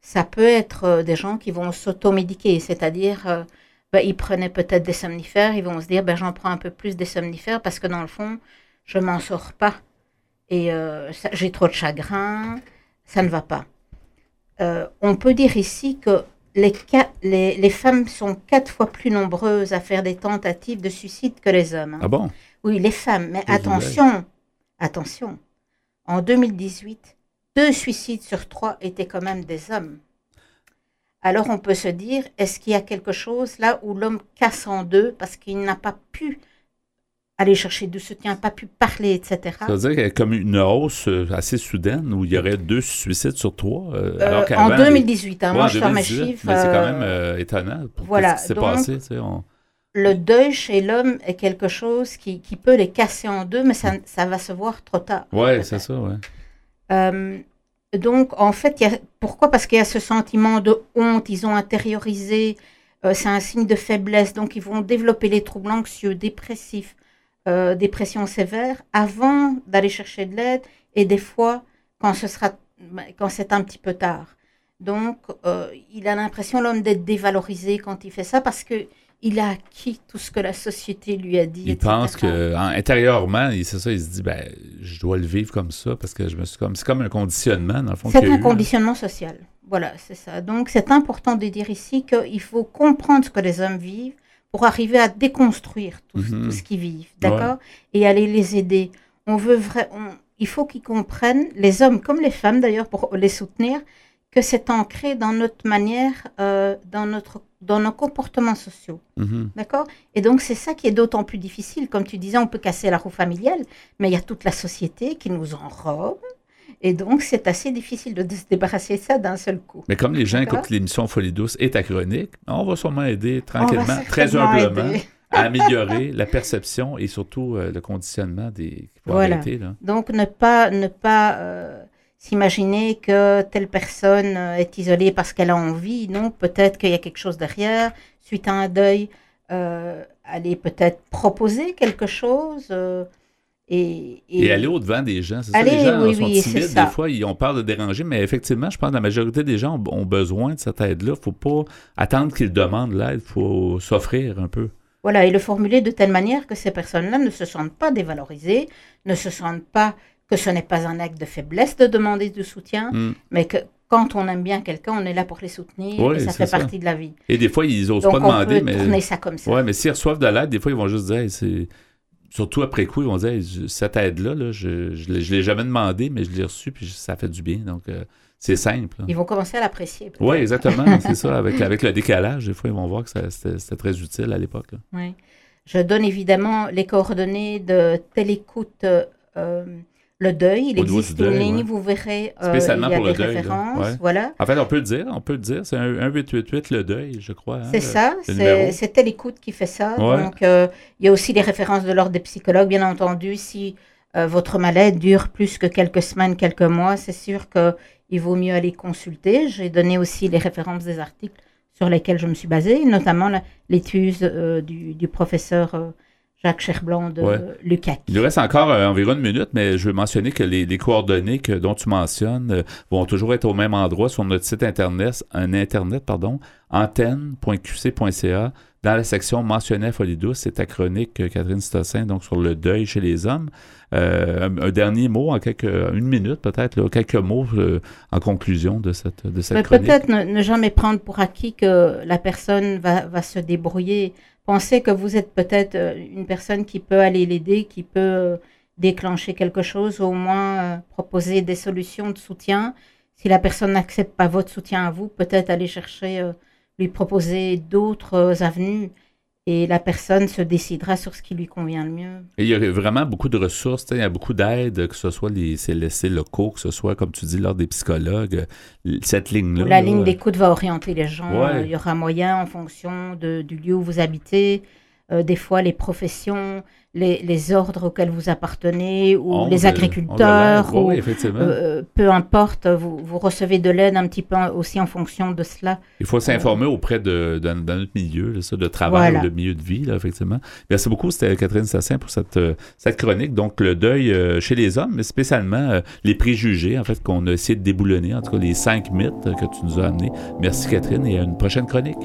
Ça peut être euh, des gens qui vont s'automédiquer, c'est-à-dire euh, ben, ils prenaient peut-être des somnifères, ils vont se dire ben, j'en prends un peu plus des somnifères parce que dans le fond, je m'en sors pas. Et euh, j'ai trop de chagrin, ça ne va pas. Euh, on peut dire ici que les, ca- les, les femmes sont quatre fois plus nombreuses à faire des tentatives de suicide que les hommes. hein. Ah bon? Oui, les femmes. Mais attention, attention. En 2018, deux suicides sur trois étaient quand même des hommes. Alors on peut se dire, est-ce qu'il y a quelque chose là où l'homme casse en deux parce qu'il n'a pas pu aller chercher du soutien, pas pu parler, etc. Ça veut dire qu'il y a comme une hausse euh, assez soudaine où il y aurait deux suicides sur trois. euh, Euh, alors en qu'avant, 2018, hein, Ouais, moi en je sors mes 2018, chiffres. Mais c'est quand euh, même euh, étonnant pour voilà, ce qui s'est donc- passé. tu sais, on- le deuil chez l'homme est quelque chose qui, qui peut les casser en deux, mais ça, ça va se voir trop tard. Ouais, c'est ça. Euh, donc, en fait, il y a, pourquoi? Parce qu'il y a ce sentiment de honte, ils ont intériorisé, c'est un signe de faiblesse, donc ils vont développer les troubles anxieux, dépressifs, euh, dépression sévère, avant d'aller chercher de l'aide, et des fois, quand, ce sera, quand c'est un petit peu tard. Donc, euh, il a l'impression, l'homme, d'être dévalorisé quand il fait ça, parce que il a acquis tout ce que la société lui a dit. Il etc. pense que en- intérieurement, c'est ça, il se dit ben je dois le vivre comme ça parce que je me suis comme c'est comme un conditionnement dans le fond. C'est un eu, conditionnement social. Voilà, c'est ça. Donc, c'est important de dire ici qu'il faut comprendre ce que les hommes vivent pour arriver à déconstruire tout, ce- Mhm. tout ce qu'ils vivent, d'accord Et aller les aider. On veut vrai, on- il faut qu'ils comprennent, les hommes comme les femmes d'ailleurs, pour les soutenir, que c'est ancré dans notre manière, euh, dans, notre, dans nos comportements sociaux. Mhm. D'accord Et donc, c'est ça qui est d'autant plus difficile. Comme tu disais, on peut casser la roue familiale, mais il y a toute la société qui nous enrobe. Et donc, c'est assez difficile de, se débarrasser de ça d'un seul coup. Mais comme les gens écoutent l'émission Folie douce et ta chronique, on va sûrement aider tranquillement, très humblement, aider. à améliorer la perception et surtout euh, le conditionnement des Voilà. arrêter, là. Donc, ne pas, ne pas euh, s'imaginer que telle personne euh, est isolée parce qu'elle a envie. Non, peut-être qu'il y a quelque chose derrière. Suite à un deuil, euh, aller peut-être proposer quelque chose. Et, Et, aller au-devant des gens. C'est ça, les gens oui, sont oui, timides. Des fois, ils ont peur de déranger, mais effectivement, je pense que la majorité des gens ont, ont besoin de cette aide-là. Il ne faut pas attendre qu'ils demandent l'aide. Il faut s'offrir un peu. Voilà, et le formuler de telle manière que ces personnes-là ne se sentent pas dévalorisées, ne se sentent pas que ce n'est pas un acte de faiblesse de demander du soutien, Mm. mais que quand on aime bien quelqu'un, on est là pour les soutenir Oui, et ça fait ça. partie de la vie. Et des fois, ils n'osent pas on demander. peut mais... tourner ça comme ça. Ouais, mais s'ils reçoivent de l'aide, des fois, ils vont juste dire, Hey, c'est. Surtout après coup, ils vont dire, cette aide-là, là, je ne l'ai jamais demandé, mais je l'ai reçue, puis ça fait du bien. Donc, euh, c'est simple. là. Ils vont commencer à l'apprécier. Oui, exactement. c'est ça. Avec, avec le décalage, des fois, ils vont voir que c'était très utile à l'époque. Oui. Je donne évidemment les coordonnées de Télécoute euh, Le Deuil. Il Au existe une deuil, ligne, ouais. vous verrez, euh, Spécialement il y a pour des le deuil, là. références. Ouais. Voilà. En fait, on peut le dire, on peut le dire. C'est un, un 888 le deuil, je crois. hein, C'est le- ça, le numéro. c'est c'est Télécoute qui fait ça. Ouais. Donc, euh, il y a aussi les références de l'ordre des psychologues, bien entendu. Si euh, votre maladie dure plus que quelques semaines, quelques mois, c'est sûr qu'il vaut mieux aller consulter. J'ai donné aussi les références des articles sur lesquels je me suis basée, notamment la- l'étude euh, du, du professeur euh, Jacques Cherblanc de Ouais. Lucac. Il nous reste encore euh, environ une minute, mais je veux mentionner que les, les coordonnées que, dont tu mentionnes euh, vont toujours être au même endroit sur notre site internet, un internet pardon, antenne.qc.ca. Dans la section mentionnée à Folie douce, c'est ta chronique, euh, Catherine Stossin, donc sur le deuil chez les hommes. Un, un dernier mot, en quelques, une minute peut-être, quelques mots en conclusion de cette, de cette Mais chronique. Peut-être ne, ne jamais prendre pour acquis que la personne va, va se débrouiller. Pensez que vous êtes peut-être euh, une personne qui peut aller l'aider, qui peut euh, déclencher quelque chose, au moins euh, proposer des solutions de soutien. Si la personne n'accepte pas votre soutien à vous, peut-être aller chercher, lui proposer d'autres avenues et la personne se décidera sur ce qui lui convient le mieux. Et il y a vraiment beaucoup de ressources, il y a beaucoup d'aide, que ce soit les CLSC locaux, que ce soit, comme tu dis, lors des psychologues, cette ligne-là. La là, ligne d'écoute va orienter les gens. Ouais. Il y aura moyen en fonction de- du lieu où vous habitez. Euh, des fois, les professions, les, les ordres auxquels vous appartenez, ou on les de- agriculteurs, ou, Oui, effectivement. euh, peu importe, vous, vous recevez de l'aide un petit peu aussi en fonction de cela. Il faut s'informer auprès de, de, de notre milieu, là, ça, de travail Voilà. ou de milieu de vie, là, effectivement. Merci beaucoup, c'était Catherine Sassin pour cette, euh, cette chronique. Donc, le deuil euh, chez les hommes, mais spécialement euh, les préjugés, en fait, qu'on a essayé de déboulonner, en tout cas les cinq mythes euh, que tu nous as amenés. Merci, Catherine, et à une prochaine chronique.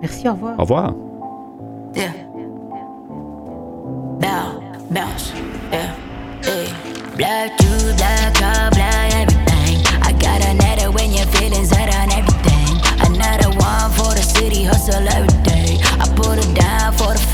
Merci, au revoir. Au revoir. Yeah. Bow, bounce, yeah, hey. Black Jews, black car, black everything. I got another when your feelings set on everything. Another one for the city, hustle every day. I put it down for the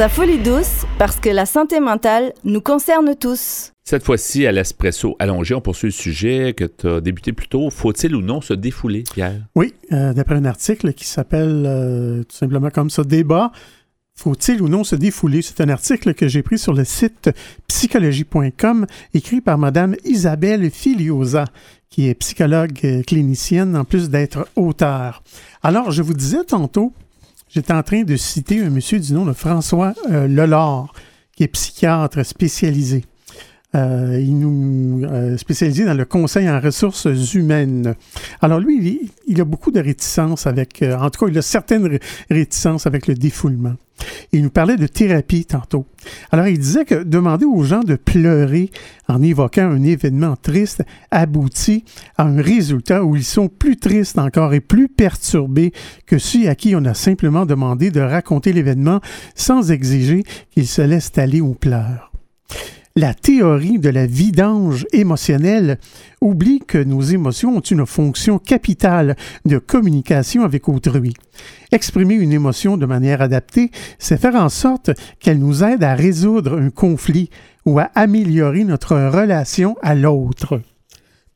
à Folie Douce parce que la santé mentale nous concerne tous. Cette fois-ci, à l'espresso allongé, on poursuit le sujet que tu as débuté plus tôt. Faut-il ou non se défouler, Pierre? Oui, euh, d'après un article qui s'appelle euh, tout simplement comme ça, Débat, Faut-il ou non se défouler? C'est un article que j'ai pris sur le site psychologie.com, écrit par Madame Isabelle Filiosa, qui est psychologue euh, clinicienne, en plus d'être auteur. Alors, je vous disais tantôt, j'étais en train de citer un monsieur du nom de François euh, qui est psychiatre spécialisé. Euh, il nous euh, spécialisé dans le conseil en ressources humaines. Alors lui, il, a beaucoup de réticences avec, euh, en tout cas, il a certaines ré- réticences avec le défoulement. Il nous parlait de thérapie tantôt. Alors il disait que demander aux gens de pleurer en évoquant un événement triste aboutit à un résultat où ils sont plus tristes encore et plus perturbés que ceux à qui on a simplement demandé de raconter l'événement sans exiger qu'ils se laissent aller aux pleurs. La théorie de la vidange émotionnelle oublie que nos émotions ont une fonction capitale de communication avec autrui. Exprimer une émotion de manière adaptée, c'est faire en sorte qu'elle nous aide à résoudre un conflit ou à améliorer notre relation à l'autre.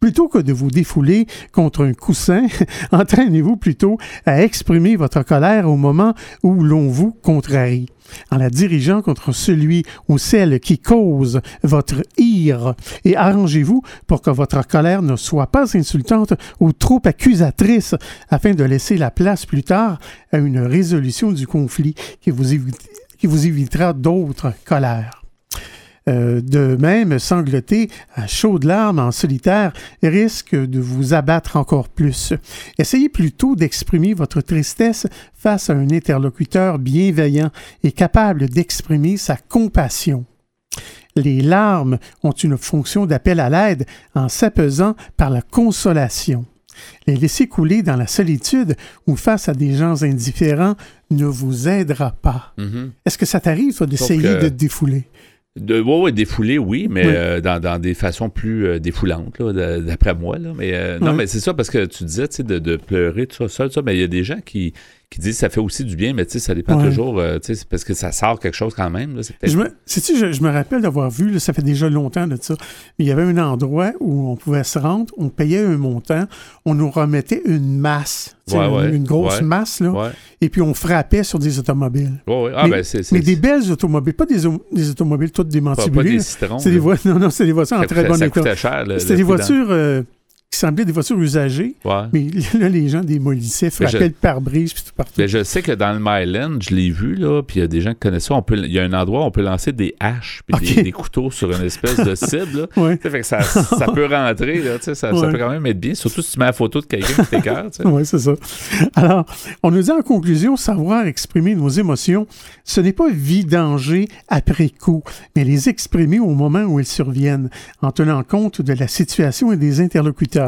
Plutôt que de vous défouler contre un coussin, entraînez-vous plutôt à exprimer votre colère au moment où l'on vous contrarie, en la dirigeant contre celui ou celle qui cause votre ire, et arrangez-vous pour que votre colère ne soit pas insultante ou trop accusatrice, afin de laisser la place plus tard à une résolution du conflit qui vous, qui vous évitera d'autres colères. Euh, de même, sangloter à chaudes larmes en solitaire risque de vous abattre encore plus. Essayez plutôt d'exprimer votre tristesse face à un interlocuteur bienveillant et capable d'exprimer sa compassion. Les larmes ont une fonction d'appel à l'aide en s'apaisant par la consolation. Les laisser couler dans la solitude ou face à des gens indifférents ne vous aidera pas. Mhm. Est-ce que ça t'arrive, toi, d'essayer que- de te défouler? De, ouais, ouais, défouler, oui, mais Oui. euh, dans, dans des façons plus euh, défoulantes, d'après moi. Là. Mais, euh, Non, mais c'est ça, parce que tu disais tu sais, de, de pleurer, tout ça, seul, ça, mais il y a des gens qui, qui disent que ça fait aussi du bien, mais tu sais, ça dépend Ouais. toujours, euh, tu sais, parce que ça sort quelque chose quand même. Là, Je me, je, je me rappelle d'avoir vu, là, ça fait déjà longtemps de ça, mais il y avait un endroit où on pouvait se rendre, on payait un montant, on nous remettait une masse, Ouais, une, ouais, une grosse masse, là, et puis on frappait sur des automobiles. Ah, mais, ben, mais des belles automobiles, pas des, au- des automobiles toutes pas, pas démantibulées. des citrons. C'est des, vo- non, non, c'est des voitures en très bon état. C'était des voitures euh, qui semblaient des voitures usagées, Ouais. mais là, les gens démolissaient, frappaient le pare-brise, puis tout partout. Mais je sais que dans le Myland, je l'ai vu, là, puis il y a des gens qui connaissent ça. On peut, il y a un endroit où on peut lancer des haches puis des, des couteaux sur une espèce de cible. Là. Ouais. Tu sais, fait que ça, ça peut rentrer, là, ça, peut quand même être bien, surtout si tu mets la photo de quelqu'un qui sais. Oui, c'est ça. Alors, on nous dit en conclusion, savoir exprimer nos émotions, ce n'est pas vidanger après coup, mais les exprimer au moment où elles surviennent, en tenant compte de la situation et des interlocuteurs.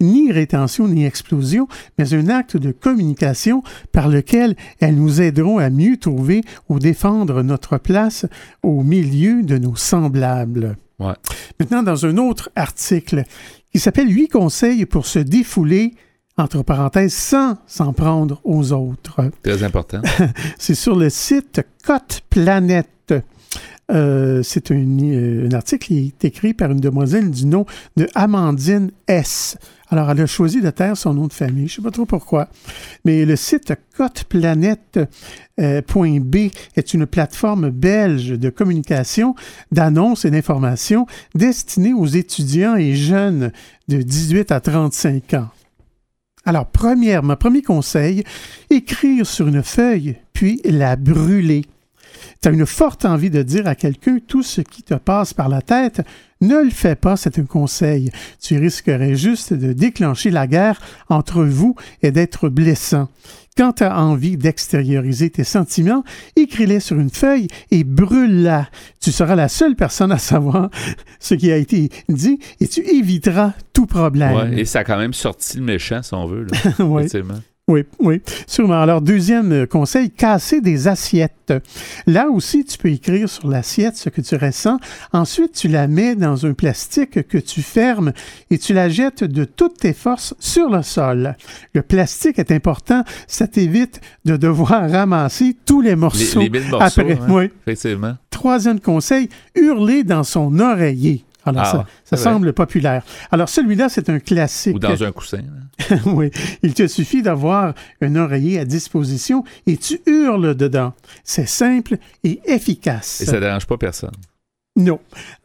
Ni rétention ni explosion, mais un acte de communication par lequel elles nous aideront à mieux trouver ou défendre notre place au milieu de nos semblables. Ouais. Maintenant, dans un autre article qui s'appelle Huit conseils pour se défouler, entre parenthèses, sans s'en prendre aux autres. Très important. C'est sur le site Cote Planète. Euh, c'est un, euh, un article qui est écrit par une demoiselle du nom de Amandine S. Alors, elle a choisi de taire son nom de famille. Je ne sais pas trop pourquoi. Mais le site coteplanète.b est une plateforme belge de communication, d'annonces et d'informations destinée aux étudiants et jeunes de 18 à 35 ans. Alors, premièrement, premier conseil, écrire sur une feuille, puis la brûler. Tu as une forte envie de dire à quelqu'un tout ce qui te passe par la tête, ne le fais pas, c'est un conseil. Tu risquerais juste de déclencher la guerre entre vous et d'être blessant. Quand tu as envie d'extérioriser tes sentiments, écris-les sur une feuille et brûle-la. Tu seras la seule personne à savoir ce qui a été dit et tu éviteras tout problème. Ouais, et ça a quand même sorti le méchant, si on veut. Là, effectivement. Oui, oui, sûrement. Alors, deuxième euh, conseil, casser des assiettes. Là aussi, tu peux écrire sur l'assiette ce que tu ressens. Ensuite, tu la mets dans un plastique que tu fermes et tu la jettes de toutes tes forces sur le sol. Le plastique est important. Ça t'évite de devoir ramasser tous les Les, morceaux les mille morceaux, après. hein, Oui. effectivement. Troisième conseil, hurler dans son oreiller. Alors, Ah, ça, ça vrai. semble populaire. Alors, celui-là, c'est un classique. Ou dans un coussin. hein. oui. Il te suffit d'avoir un oreiller à disposition et tu hurles dedans. C'est simple et efficace. Et ça ne dérange pas personne. Non.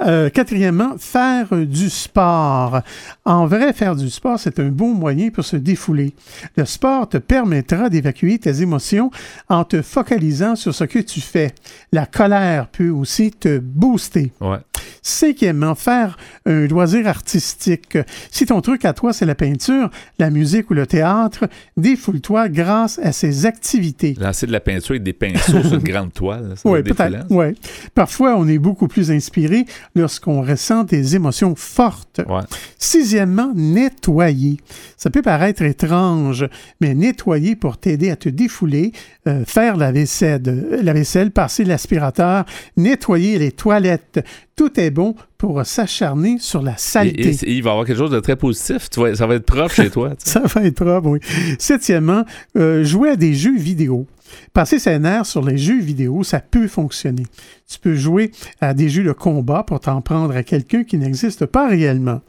Euh, quatrièmement, faire du sport. En vrai, faire du sport, c'est un bon moyen pour se défouler. Le sport te permettra d'évacuer tes émotions en te focalisant sur ce que tu fais. La colère peut aussi te booster. Ouais. Cinquièmement, faire un loisir artistique. Si ton truc à toi, c'est la peinture, la musique ou le théâtre, défoule-toi grâce à ces activités. Lancer de la peinture avec des pinceaux sur une grande toile, Oui, peut-être. Ouais. Parfois, on est beaucoup plus inspiré lorsqu'on ressent des émotions fortes. Ouais. Sixièmement, nettoyer. Ça peut paraître étrange, mais nettoyer pour t'aider à te défouler, euh, faire la vaisselle, euh, la vaisselle, passer l'aspirateur, nettoyer les toilettes, tout est bon pour s'acharner sur la Et, saleté. et- et il va y avoir quelque chose de très positif. Tu vois, ça va être propre chez toi. Ça va être propre, oui. Septièmement, euh, jouer à des jeux vidéo. Passer ses nerfs sur les jeux vidéo, ça peut fonctionner. Tu peux jouer à des jeux de combat pour t'en prendre à quelqu'un qui n'existe pas réellement.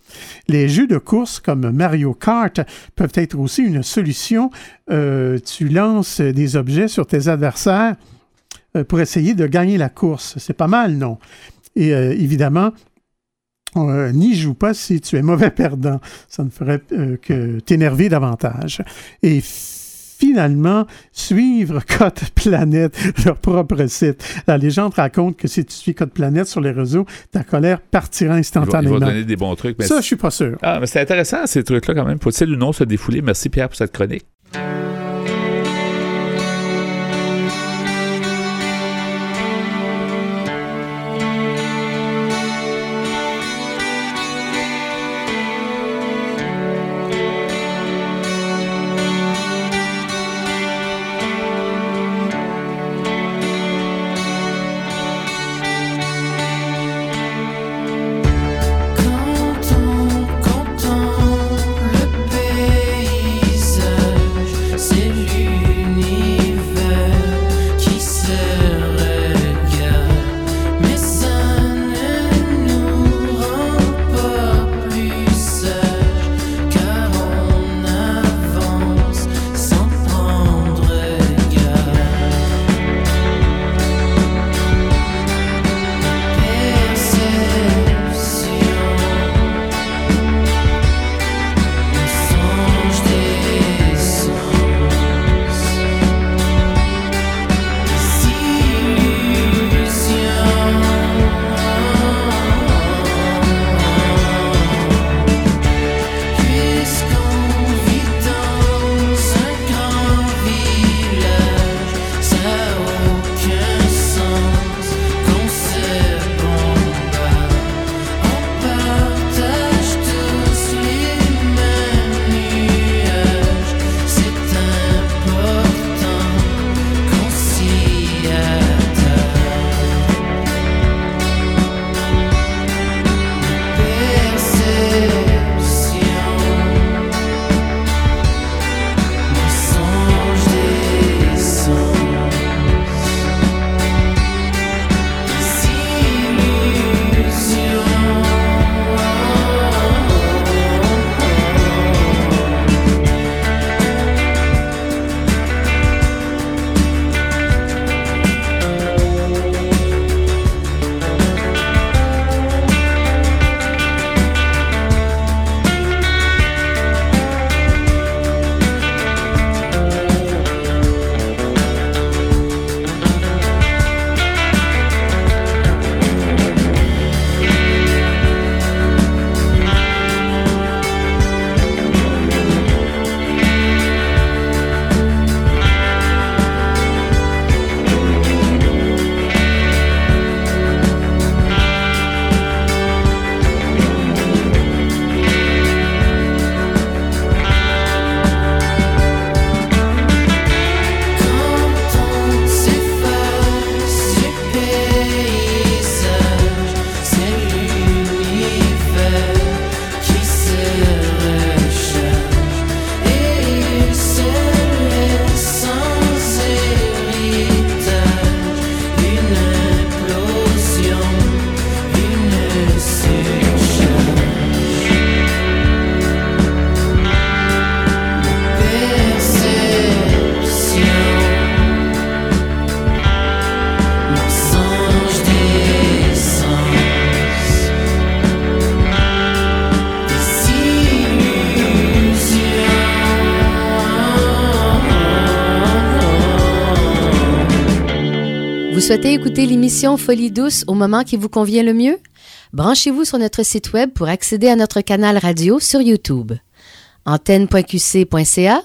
Les jeux de course comme Mario Kart peuvent être aussi une solution. Euh, tu lances des objets sur tes adversaires euh, pour essayer de gagner la course. C'est pas mal, non? Et euh, évidemment, euh, n'y joue pas si tu es mauvais perdant. Ça ne ferait euh, que t'énerver davantage. Et finalement, suivre Code Planète, leur propre site. La légende raconte que si tu suis Code Planète sur les réseaux, ta colère partira va, il va instantanément. donner des bons trucs. mais Ça, je suis pas sûr. Ah, mais c'est intéressant, ces trucs-là, quand même. Faut-il ou non se défouler? Merci, Pierre, pour cette chronique. Souhaitez écouter l'émission Folie douce au moment qui vous convient le mieux? Branchez-vous sur notre site web pour accéder à notre canal radio sur YouTube. antenne.qc.ca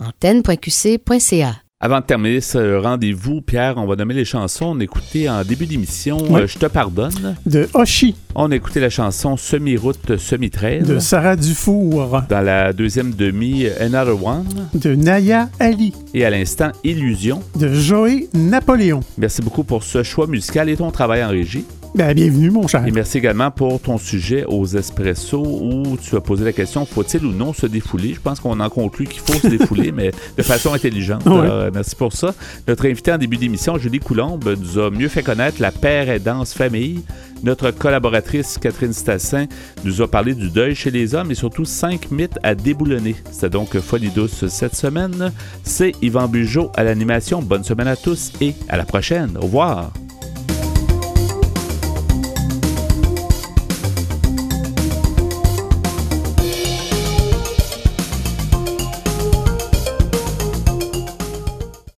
antenne.qc.ca Avant de terminer ce rendez-vous, Pierre, on va nommer les chansons. On a écouté en début d'émission Oui. euh, Je te pardonne. De Oshi, On a écouté la chanson Semi-route, semi-trail. de Sarah Dufour, Dans la deuxième demi, Another One. de Naya Ali, Et à l'instant, Illusion. de Joey Napoléon. Merci beaucoup pour ce choix musical et ton travail en régie. Ben, bienvenue, mon cher. Et merci également pour ton sujet aux espressos où tu as posé la question faut-il ou non se défouler? Je pense qu'on en conclut qu'il faut se défouler, mais de façon intelligente. Ouais. Alors, merci pour ça. Notre invité en début d'émission, Julie Coulombe, nous a mieux fait connaître la père et danse famille. Notre collaboratrice Catherine Stassin nous a parlé du deuil chez les hommes et surtout cinq mythes à déboulonner. C'est donc Folie douce cette semaine. C'est Yvan Bugeaud à l'animation. Bonne semaine à tous et à la prochaine. Au revoir.